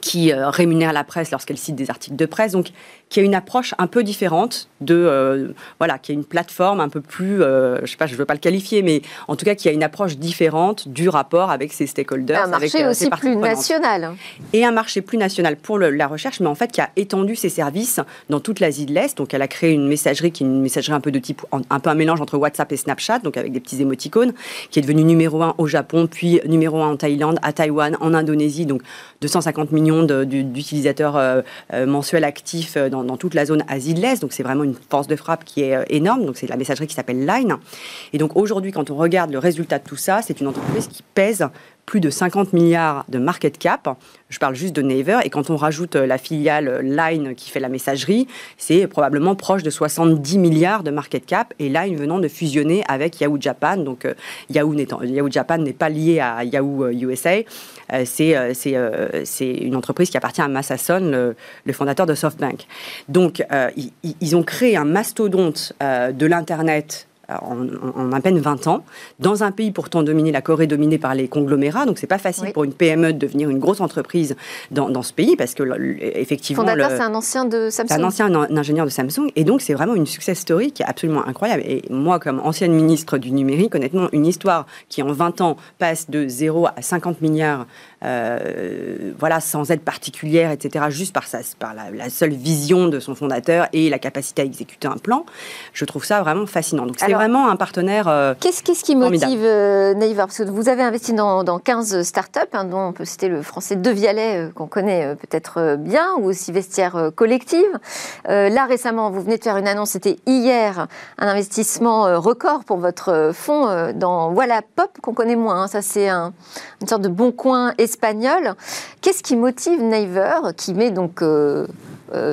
qui rémunère la presse lorsqu'elle cite des articles de presse. Donc, qui a une approche un peu différente de euh, voilà qui a une plateforme un peu plus euh, je sais pas je veux pas le qualifier mais en tout cas qui a une approche différente du rapport avec ses stakeholders un marché euh, aussi plus national et un marché plus national pour la recherche mais en fait qui a étendu ses services dans toute l'Asie de l'Est. Donc elle a créé une messagerie qui est une messagerie un peu de type un peu un mélange entre WhatsApp et Snapchat donc avec des petits émoticônes qui est devenue numéro un au Japon puis numéro un en Thaïlande à Taïwan en Indonésie. Donc 250 millions d'utilisateurs mensuels actifs dans dans, toute la zone Asie de l'Est. Donc c'est vraiment une force de frappe qui est énorme. Donc c'est la messagerie qui s'appelle Line. Et donc aujourd'hui, quand on regarde le résultat de tout ça, c'est une entreprise qui pèse plus de 50 milliards de market cap. Je parle juste de Naver. Et quand on rajoute la filiale Line qui fait la messagerie, c'est probablement proche de 70 milliards de market cap. Et Line venant de fusionner avec Yahoo Japan. Donc Yahoo, Yahoo Japan n'est pas lié à Yahoo USA. Euh, euh, euh, c'est une entreprise qui appartient à Massason, le, fondateur de SoftBank. Donc, ils, ont créé un mastodonte de l'Internet en, à peine 20 ans, dans un pays pourtant dominé, la Corée dominée par les conglomérats, donc c'est pas facile pour une PME de devenir une grosse entreprise dans, ce pays, parce que effectivement... Fondateur, c'est un ancien de Samsung. C'est un ancien ingénieur de Samsung, et donc c'est vraiment une success story qui est absolument incroyable. Et moi, comme ancienne ministre du numérique, honnêtement, une histoire qui en 20 ans passe de 0 à 50 milliards euh, voilà, sans aide particulière, etc., juste par, sa, par la, seule vision de son fondateur et la capacité à exécuter un plan. Je trouve ça vraiment fascinant. Donc c'est vraiment un partenaire. Euh, qu'est-ce, qui motive euh, Parce que vous avez investi dans, dans 15 startups, hein, dont on peut citer le français De Vialet, euh, qu'on connaît peut-être bien, ou aussi Vestiaire Collective. là, récemment, vous venez de faire une annonce, c'était hier, un investissement record pour votre fonds dans Voilà Pop, qu'on connaît moins. Hein. Ça, c'est un, une sorte de bon coin et espagnol. Qu'est-ce qui motive Naver, qui met donc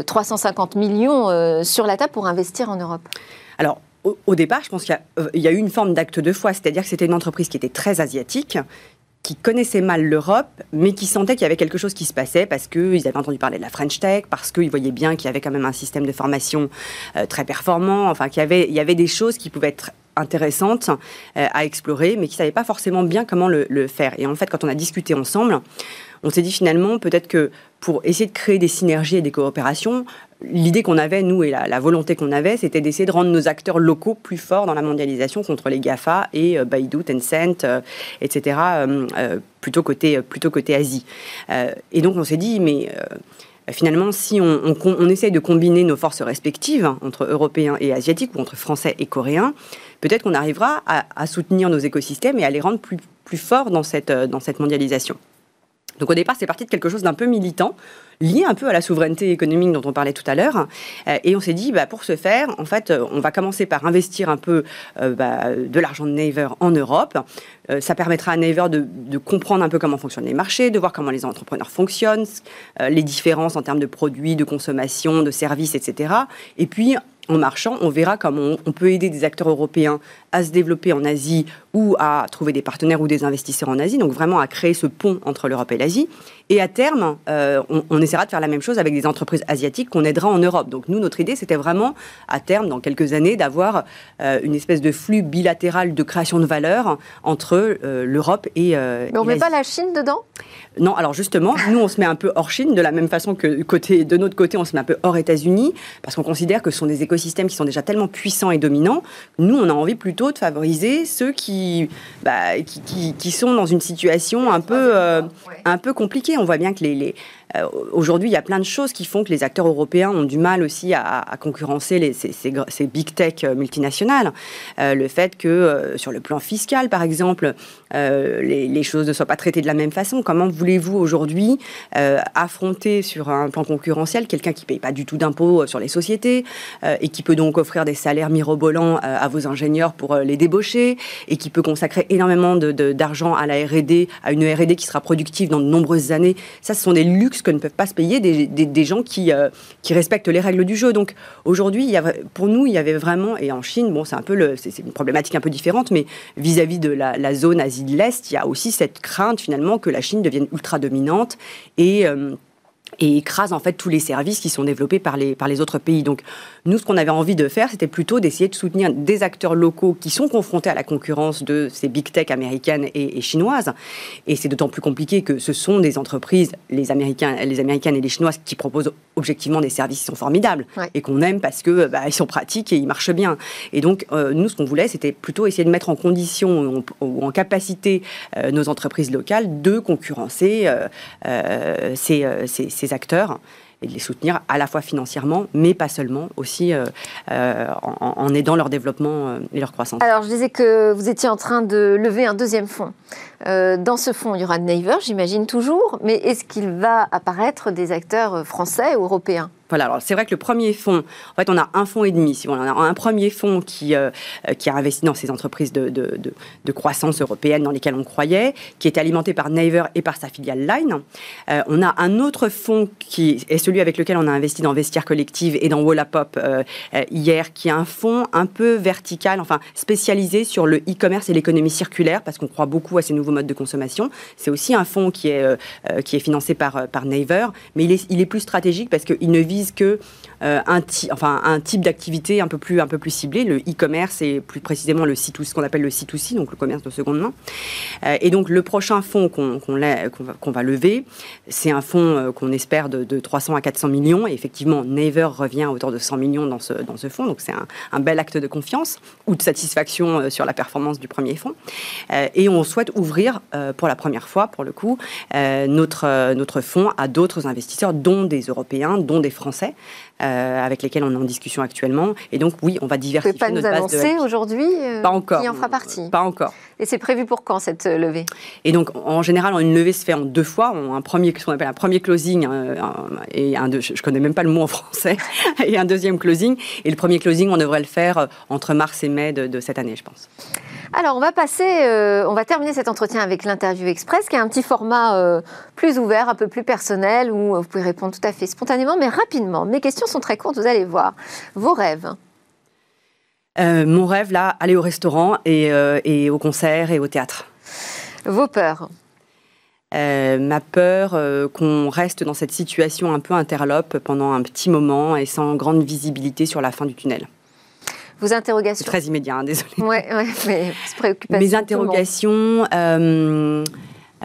350 euh, euh, millions euh, sur la table pour investir en Europe? Alors, au, départ, je pense qu'il y, a eu une forme d'acte de foi, c'est-à-dire que c'était une entreprise qui était très asiatique, qui connaissait mal l'Europe, mais qui sentait qu'il y avait quelque chose qui se passait parce qu'ils avaient entendu parler de la French Tech, parce qu'ils voyaient bien qu'il y avait quand même un système de formation très performant, enfin qu'il y avait des choses qui pouvaient être intéressantes euh, à explorer, mais qui ne savaient pas forcément bien comment le, faire. Et en fait, quand on a discuté ensemble, on s'est dit finalement peut-être que pour essayer de créer des synergies et des coopérations, l'idée qu'on avait, nous, et la, volonté qu'on avait, c'était d'essayer de rendre nos acteurs locaux plus forts dans la mondialisation contre les GAFA et euh, Baidu, Tencent, euh, etc., plutôt, côté, plutôt côté Asie. et donc on s'est dit, mais finalement, si on, essaye de combiner nos forces respectives entre Européens et Asiatiques ou entre Français et Coréens, peut-être qu'on arrivera à, soutenir nos écosystèmes et à les rendre plus, plus forts dans cette, dans cette mondialisation. Donc au départ, c'est parti de quelque chose d'un peu militant, lié un peu à la souveraineté économique dont on parlait tout à l'heure. Euh, et on s'est dit, bah, pour ce faire, en fait, euh, on va commencer par investir un peu euh, bah, de l'argent de Naver en Europe. ça permettra à Naver de, comprendre un peu comment fonctionnent les marchés, de voir comment les entrepreneurs fonctionnent, les différences en termes de produits, de consommation, de services, etc. Et puis, en marchant, on verra comment on, peut aider des acteurs européens à se développer en Asie ou à trouver des partenaires ou des investisseurs en Asie, donc vraiment à créer ce pont entre l'Europe et l'Asie. Et à terme, euh, on, essaiera de faire la même chose avec des entreprises asiatiques qu'on aidera en Europe. Donc nous, notre idée, c'était vraiment, à terme, dans quelques années, d'avoir euh, une espèce de flux bilatéral de création de valeur entre euh, l'Europe et, Mais on ne met pas la Chine dedans? Non, alors justement, nous, on se met un peu hors Chine, de la même façon que côté, de notre côté, on se met un peu hors États-Unis, parce qu'on considère que ce sont des écosystèmes qui sont déjà tellement puissants et dominants. Nous, on a envie plutôt de favoriser ceux qui, bah, sont dans une situation un peu, un peu compliquée. On voit bien que les, euh, aujourd'hui, il y a plein de choses qui font que les acteurs européens ont du mal aussi à, concurrencer ces, big tech euh, multinationales. Euh, le fait que sur le plan fiscal, par exemple, les, choses ne soient pas traitées de la même façon. Comment voulez-vous aujourd'hui affronter sur un plan concurrentiel quelqu'un qui ne paye pas du tout d'impôts sur les sociétés et qui peut donc offrir des salaires mirobolants à vos ingénieurs pour les débaucher et qui peut consacrer énormément d'argent à la R&D, à une R&D qui sera productive dans de nombreuses années. Ça, ce sont des luxes que ne peuvent pas se payer des, gens qui, euh, qui respectent les règles du jeu. Donc aujourd'hui, pour nous, il y avait vraiment, et en Chine, bon, c'est un peu le, c'est, une problématique un peu différente, mais vis-à-vis de la, zone Asie de l'Est, il y a aussi cette crainte finalement que la Chine devienne ultra dominante et euh, et écrase en fait tous les services qui sont développés par les, par les autres pays. Donc nous, ce qu'on avait envie de faire, c'était plutôt d'essayer de soutenir des acteurs locaux qui sont confrontés à la concurrence de ces big tech américaines et, chinoises. Et c'est d'autant plus compliqué que ce sont des entreprises, les, Américains, les américaines et les chinoises, qui proposent objectivement des services qui sont formidables et qu'on aime parce que bah, ils sont pratiques et ils marchent bien. Et donc euh, nous, ce qu'on voulait, c'était plutôt essayer de mettre en condition ou en, capacité euh, nos entreprises locales de concurrencer euh, ces, ces, ces acteurs et de les soutenir à la fois financièrement, mais pas seulement, aussi euh, euh, en, aidant leur développement euh, et leur croissance. Alors, je disais que vous étiez en train de lever un deuxième fonds. Dans ce fonds, il y aura Naver, j'imagine toujours, mais est-ce qu'il va apparaître des acteurs français ou européens? Voilà, alors c'est vrai que le premier fonds, en fait, on a un fonds et demi. Si on a un premier fonds qui, euh, qui a investi dans ces entreprises de, de, croissance européenne dans lesquelles on croyait, qui est alimenté par Naver et par sa filiale Line. Euh, on a un autre fonds qui est celui avec lequel on a investi dans Vestiaire Collective et dans Wallapop euh, hier, qui est un fonds un peu vertical, enfin spécialisé sur le e-commerce et l'économie circulaire, parce qu'on croit beaucoup à ces nouveaux modes de consommation. C'est aussi un fonds qui est, qui est financé par, par Naver, mais il est, plus stratégique parce qu'il ne vise que euh, un, enfin, un type d'activité un peu plus un peu plus ciblé, le e-commerce et plus précisément le c ce qu'on appelle le C2C, donc le commerce de seconde main. Euh, et donc le prochain fonds qu'on qu'on va, lever, c'est un fonds euh, qu'on espère de, 300 à 400 millions. Et effectivement, Naver revient à hauteur de 100 millions dans ce, dans ce fonds, donc c'est un, bel acte de confiance ou de satisfaction sur la performance du premier fonds. et on souhaite ouvrir pour la première fois, pour le coup, notre, notre fonds à d'autres investisseurs, dont des Européens, dont des Français euh, avec lesquels on est en discussion actuellement. Et donc, oui, on va diversifier Vous pouvez pas nous annoncer aujourd'hui euh, Pas encore. Qui en fera partie Pas encore. Et c'est prévu pour quand cette euh, levée? Et donc, en général, une levée se fait en deux fois. un premier, ce qu'on appelle un premier closing et un deux, je connais même pas le mot en français, et un deuxième closing. Et le premier closing, on devrait le faire entre mars et mai de cette année, je pense. Alors, on va passer, euh, on va terminer cet entretien avec l'interview express, qui est un petit format euh, plus ouvert, un peu plus personnel, où vous pouvez répondre tout à fait spontanément, mais rapidement. Mes questions sont très courtes, vous allez voir. Vos rêves euh, Mon rêve, là, aller au restaurant et, et, au concert et au théâtre. Vos peurs ma peur qu'on reste dans cette situation un peu interlope pendant un petit moment et sans grande visibilité sur la fin du tunnel. Vos interrogations Très immédiat, hein, désolé. Oui, ouais, mais préoccupation. Mes interrogations. Euh,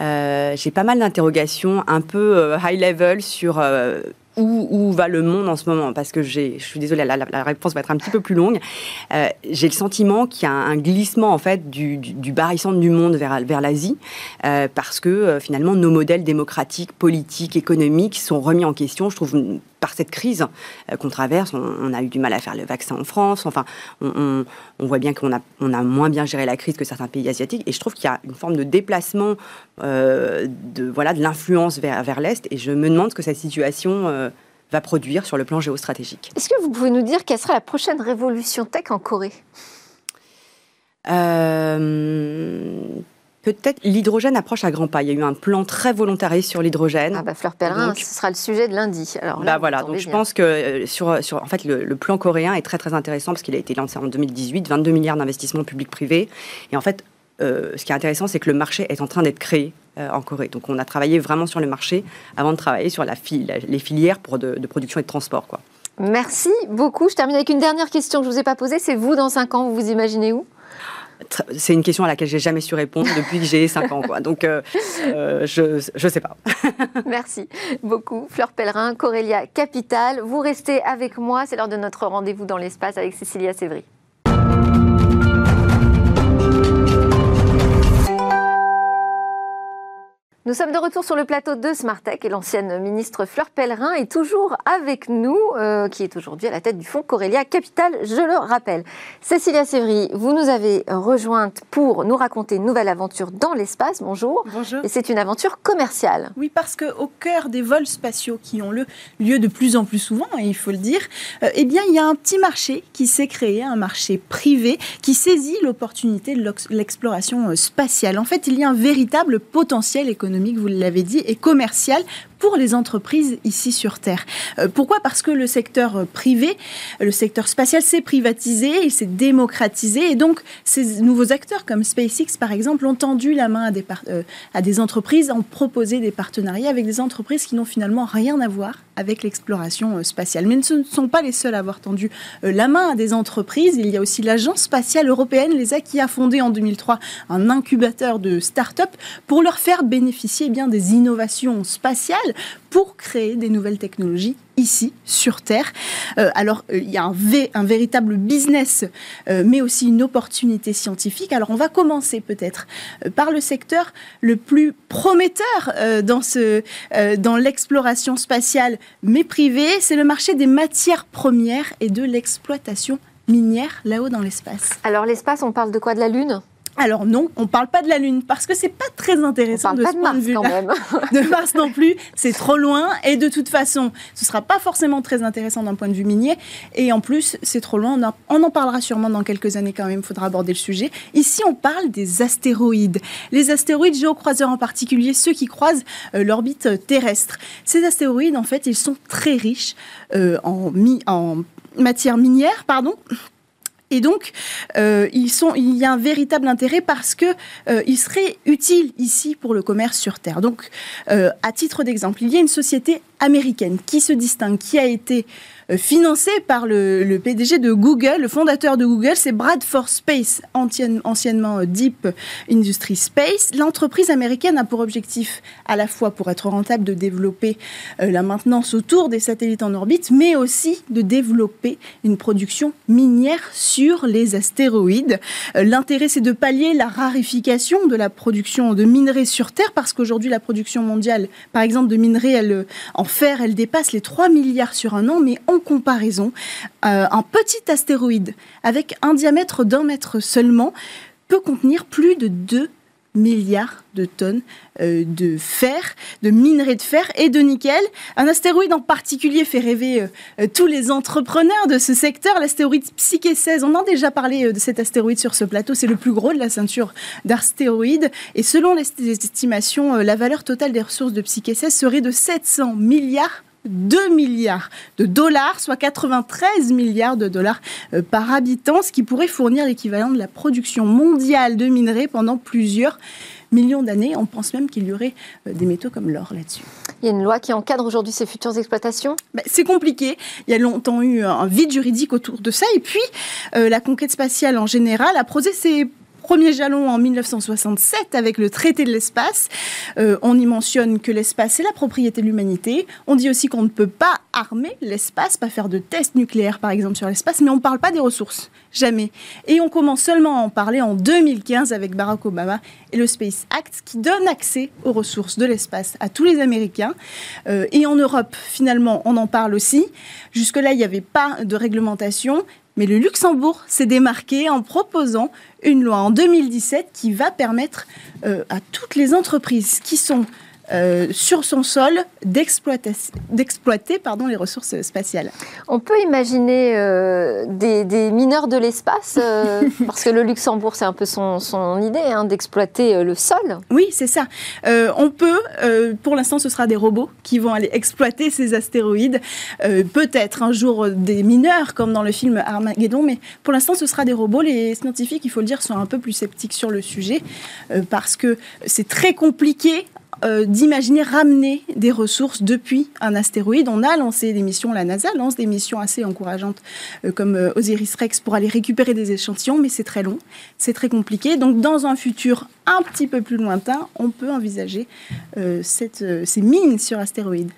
euh, j'ai pas mal d'interrogations un peu euh, high level sur où, va le monde en ce moment Parce que je suis désolée, la, réponse va être un petit peu plus longue. j'ai le sentiment qu'il y a un glissement en fait du, du, du barycentre du monde vers, l'Asie, parce que finalement nos modèles démocratiques, politiques, économiques sont remis en question. Je trouve par cette crise euh, qu'on traverse, on, a eu du mal à faire le vaccin en France. Enfin, on, voit bien qu'on a, moins bien géré la crise que certains pays asiatiques. Et je trouve qu'il y a une forme de déplacement euh, de voilà de l'influence vers, vers l'est. Et je me demande ce que cette situation euh, va produire sur le plan géostratégique. Est-ce que vous pouvez nous dire quelle sera la prochaine révolution tech en Corée? Peut-être l'hydrogène approche à grands pas. Il y a eu un plan très volontariste sur l'hydrogène. Ah bah Fleur Pellerin, ce sera le sujet de lundi. Alors bah voilà, donc je pense que euh, sur, sur en fait le, plan coréen est très très intéressant parce qu'il a été lancé en 2018, 22 milliards d'investissements publics-privés. Et en fait, euh, ce qui est intéressant, c'est que le marché est en train d'être créé euh, en Corée. Donc on a travaillé vraiment sur le marché avant de travailler sur la les filières pour de, de, production et de transport. Quoi. Merci beaucoup. Je termine avec une dernière question que je ne vous ai pas posée. C'est vous, dans 5 ans, vous vous imaginez où? C'est une question à laquelle j'ai jamais su répondre depuis que j'ai 5 ans. Quoi. Donc, euh, euh, je ne sais pas. Merci beaucoup. Fleur Pellerin, Corélia Capital. Vous restez avec moi. C'est l'heure de notre rendez-vous dans l'espace avec Cécilia Sévry. Nous sommes de retour sur le plateau de Smartech et l'ancienne ministre Fleur Pellerin est toujours avec nous, euh, qui est aujourd'hui à la tête du fonds Corélia Capital, je le rappelle. Cécilia Sévry, vous nous avez rejointe pour nous raconter une nouvelle aventure dans l'espace. Bonjour. Bonjour. Et c'est une aventure commerciale. Oui, parce qu'au cœur des vols spatiaux qui ont le lieu de plus en plus souvent, et il faut le dire, euh, eh bien, il y a un petit marché qui s'est créé, un marché privé qui saisit l'opportunité de l'exploration euh, spatiale. En fait, il y a un véritable potentiel économique vous l'avez dit, et commercial pour les entreprises ici sur Terre. Euh, pourquoi? Parce que le secteur euh, privé, le secteur spatial s'est privatisé, il s'est démocratisé, et donc ces nouveaux acteurs comme SpaceX par exemple ont tendu la main à des, euh, à des entreprises, ont proposé des partenariats avec des entreprises qui n'ont finalement rien à voir avec l'exploration spatiale. Mais ce ne sont pas les seuls à avoir tendu la main à des entreprises. Il y a aussi l'Agence spatiale européenne, l'ESA, qui a fondé en 2003 un incubateur de start-up pour leur faire bénéficier eh bien des innovations spatiales pour créer des nouvelles technologies ici, sur Terre. Euh, alors, euh, il y a un, véritable business, euh, mais aussi une opportunité scientifique. Alors, on va commencer peut-être par le secteur le plus prometteur dans, dans l'exploration spatiale, mais privée. C'est le marché des matières premières et de l'exploitation minière là-haut dans l'espace. Alors, l'espace, on parle de quoi? De la Lune? Alors non, on ne parle pas de la Lune parce que c'est pas très intéressant de ce point de vue de Mars non plus, c'est trop loin et de toute façon, ce sera pas forcément très intéressant d'un point de vue minier et en plus, c'est trop loin. On, en parlera sûrement dans quelques années quand même. Il faudra aborder le sujet. Ici, on parle des astéroïdes, les astéroïdes géocroiseurs en particulier, ceux qui croisent euh, l'orbite terrestre. Ces astéroïdes, en fait, ils sont très riches euh, en, en matière minière, pardon, et donc, euh, il y a un véritable intérêt parce que euh, utiles ici pour le commerce sur Terre. Donc, euh, à titre d'exemple, il y a une société américaine qui se distingue, qui a été financé par le, PDG de Google, le fondateur de Google, c'est Bradford Space, anciennement euh, Deep Industry Space. L'entreprise américaine a pour objectif à la fois pour être rentable de développer euh, la maintenance autour des satellites en orbite, mais aussi de développer une production minière sur les astéroïdes. L'intérêt, c'est de pallier la rarification de la production de minerais sur Terre, parce qu'aujourd'hui, la production mondiale, par exemple, de minerais en fer, elle dépasse les 3 milliards sur un an, mais en comparaison, euh, un petit astéroïde avec un diamètre d'un mètre seulement peut contenir plus de 2 milliards de tonnes euh, de fer, de minerais de fer et de nickel. Un astéroïde en particulier fait rêver euh, tous les entrepreneurs de ce secteur, l'astéroïde Psyche 16. On a déjà parlé de cet astéroïde sur ce plateau, c'est le plus gros de la ceinture d'astéroïdes. Et selon les estimations, la valeur totale des ressources de Psyche 16 serait de 700 milliards 2 milliards de dollars, soit 93 milliards de dollars euh, par habitant, ce qui pourrait fournir l'équivalent de la production mondiale de minerais pendant plusieurs millions d'années. On pense même qu'il y aurait euh, des métaux comme l'or là-dessus. Il y a une loi qui encadre aujourd'hui ces futures exploitations? Ben, C'est compliqué. Il y a longtemps eu un vide juridique autour de ça. Et puis, euh, la conquête spatiale en général a posé ses Premier jalon en 1967 avec le traité de l'espace. Euh, on y mentionne que l'espace est la propriété de l'humanité. On dit aussi qu'on ne peut pas armer l'espace, pas faire de tests nucléaires par exemple sur l'espace, mais on ne parle pas des ressources. Jamais. Et on commence seulement à en parler en 2015 avec Barack Obama et le Space Act qui donne accès aux ressources de l'espace à tous les Américains. Euh, et en Europe, finalement, on en parle aussi. Jusque-là, il n'y avait pas de réglementation. Mais le Luxembourg s'est démarqué en proposant une loi en 2017 qui va permettre euh, à toutes les entreprises qui sont euh, sur son sol d'exploiter pardon, les ressources spatiales. On peut imaginer euh, des, mineurs de l'espace, euh, parce que le Luxembourg, c'est un peu son, son idée, hein, d'exploiter le sol. Oui, c'est ça. on peut, pour l'instant, ce sera des robots qui vont aller exploiter ces astéroïdes. Peut-être un jour des mineurs, comme dans le film Armageddon, mais pour l'instant, ce sera des robots. Les scientifiques, il faut le dire, sont un peu plus sceptiques sur le sujet, parce que c'est très compliqué euh, d'imaginer ramener des ressources depuis un astéroïde. On a lancé des missions, la NASA lance des missions assez encourageantes euh, comme euh, Osiris-Rex pour aller récupérer des échantillons, mais c'est très long, c'est très compliqué. Donc dans un futur un petit peu plus lointain, on peut envisager ces mines sur astéroïdes.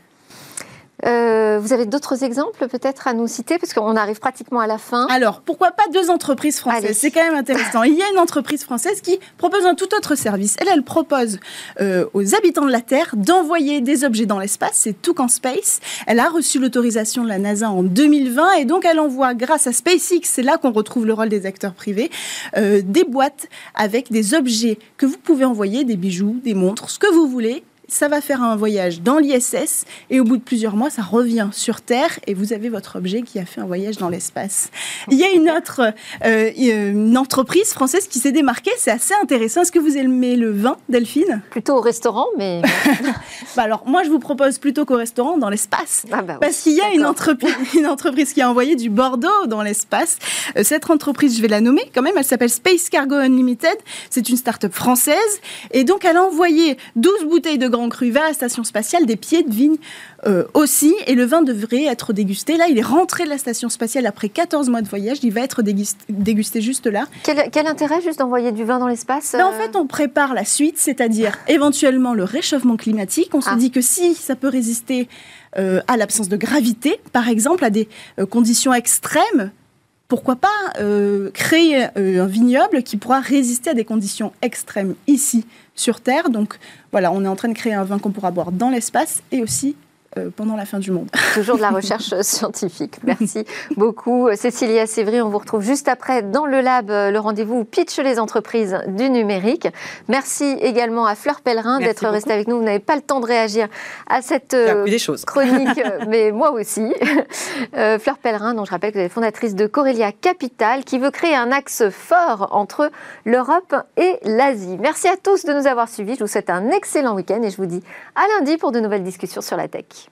Euh, vous avez d'autres exemples peut-être à nous citer? Parce qu'on arrive pratiquement à la fin. Alors pourquoi pas deux entreprises françaises? C'est quand même intéressant. Il y a une entreprise française qui propose un tout autre service. Elle, elle propose euh, aux habitants de la Terre d'envoyer des objets dans l'espace. C'est Toucan Space. Elle a reçu l'autorisation de la NASA en 2020 et donc elle envoie grâce à SpaceX, c'est là qu'on retrouve le rôle des acteurs privés, euh, des boîtes avec des objets que vous pouvez envoyer, des bijoux, des montres, ce que vous voulez ça va faire un voyage dans l'ISS et au bout de plusieurs mois, ça revient sur Terre et vous avez votre objet qui a fait un voyage dans l'espace. Il y a une autre euh, une entreprise française qui s'est démarquée, c'est assez intéressant. Est-ce que vous aimez le vin, Delphine? Plutôt au restaurant, mais... bah alors, moi, je vous propose plutôt qu'au restaurant, dans l'espace. Ah bah parce qu'il y a une entreprise, une entreprise qui a envoyé du Bordeaux dans l'espace. Euh, cette entreprise, je vais la nommer quand même, elle s'appelle Space Cargo Unlimited. C'est une start-up française. Et donc, elle a envoyé 12 bouteilles de Grand Cru vers la station spatiale, des pieds de vigne euh, aussi, et le vin devrait être dégusté. Là, il est rentré de la station spatiale après 14 mois de voyage, il va être dégusté juste là. Quel, intérêt juste d'envoyer du vin dans l'espace En euh fait, on prépare la suite, c'est-à-dire éventuellement le réchauffement climatique. On se ah. dit que si ça peut résister euh, à l'absence de gravité, par exemple, à des conditions extrêmes, pourquoi pas créer un vignoble qui pourra résister à des conditions extrêmes ici sur Terre. Donc voilà, on est en train de créer un vin qu'on pourra boire dans l'espace et aussi pendant la fin du monde. Toujours de la recherche scientifique. Merci beaucoup. Cécilia Sévry, on vous retrouve juste après dans le lab, le rendez-vous Pitch les entreprises du numérique. Merci également à Fleur Pellerin d'être restée avec nous. Vous n'avez pas le temps de réagir à cette chronique, mais moi aussi. Fleur Pellerin, dont je rappelle que vous êtes fondatrice de Corelia Capital, qui veut créer un axe fort entre l'Europe et l'Asie. Merci à tous de nous avoir suivis. Je vous souhaite un excellent week-end et je vous dis à lundi pour de nouvelles discussions sur la tech.